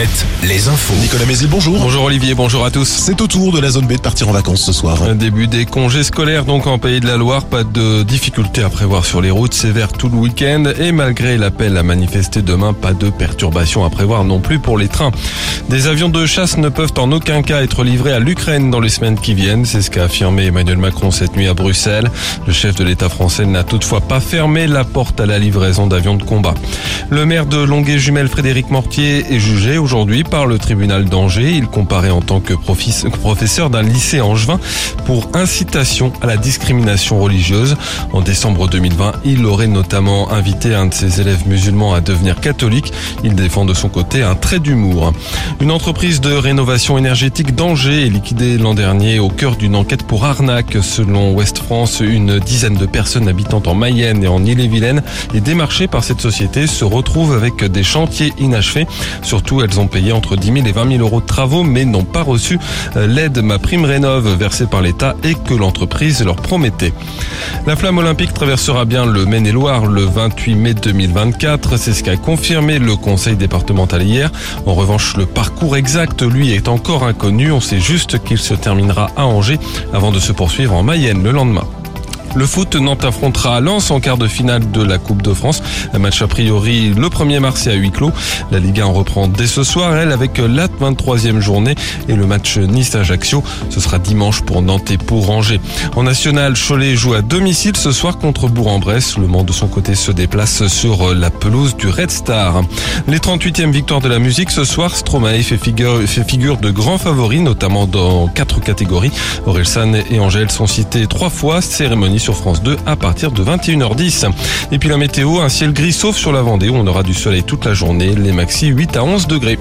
Mohamed, les infos. Nicolas Mézil, bonjour. Bonjour Olivier, bonjour à tous. C'est au tour de la zone B de partir en vacances ce soir. Un début des congés scolaires donc en Pays de la Loire, pas de difficultés à prévoir sur les routes, sévère tout le week-end et malgré l'appel à manifester demain, pas de perturbations à prévoir non plus pour les trains. Des avions de chasse ne peuvent en aucun cas être livrés à l'Ukraine dans les semaines qui viennent, c'est ce qu'a affirmé Emmanuel Macron cette nuit à Bruxelles. Le chef de l'État français n'a toutefois pas fermé la porte à la livraison d'avions de combat. Le maire de Longuet-Jumelles, Frédéric Mortier, est jugé aujourd'hui par le tribunal d'Angers. Il comparaît en tant que professeur d'un lycée angevin pour incitation à la discrimination religieuse. En décembre 2020, il aurait notamment invité un de ses élèves musulmans à devenir catholique. Il défend de son côté un trait d'humour. Une entreprise de rénovation énergétique d'Angers est liquidée l'an dernier au cœur d'une enquête pour arnaque. Selon Ouest France, une dizaine de personnes habitant en Mayenne et en Ille-et-Vilaine et démarchées par cette société se retrouvent avec des chantiers inachevés. Surtout, elles payé entre 10 000 et 20 000 euros de travaux, mais n'ont pas reçu euh, l'aide Ma Prime Rénov versée par l'État et que l'entreprise leur promettait. La flamme olympique traversera bien le Maine-et-Loire le 28 mai 2024. C'est ce qu'a confirmé le conseil départemental hier. En revanche, le parcours exact, lui, est encore inconnu. On sait juste qu'il se terminera à Angers avant de se poursuivre en Mayenne le lendemain. Le foot, Nantes affrontera Lens en quart de finale de la Coupe de France. Un match a priori le 1er mars et à huis clos. La Ligue 1 reprend dès ce soir, elle, avec la 23e journée et le match Nice-Ajaccio. Ce sera dimanche pour Nantes et pour Angers. En national, Cholet joue à domicile ce soir contre Bourg-en-Bresse. Le Mans de son côté se déplace sur la pelouse du Red Star. Les 38e victoires de la musique ce soir, Stromae fait figure, de grands favoris, notamment dans quatre catégories. Orelsan et Angèle sont cités trois fois. Cérémonie sur France 2 à partir de 21h10. Et puis la météo, un ciel gris sauf sur la Vendée où on aura du soleil toute la journée, les maxi 8 à 11 degrés.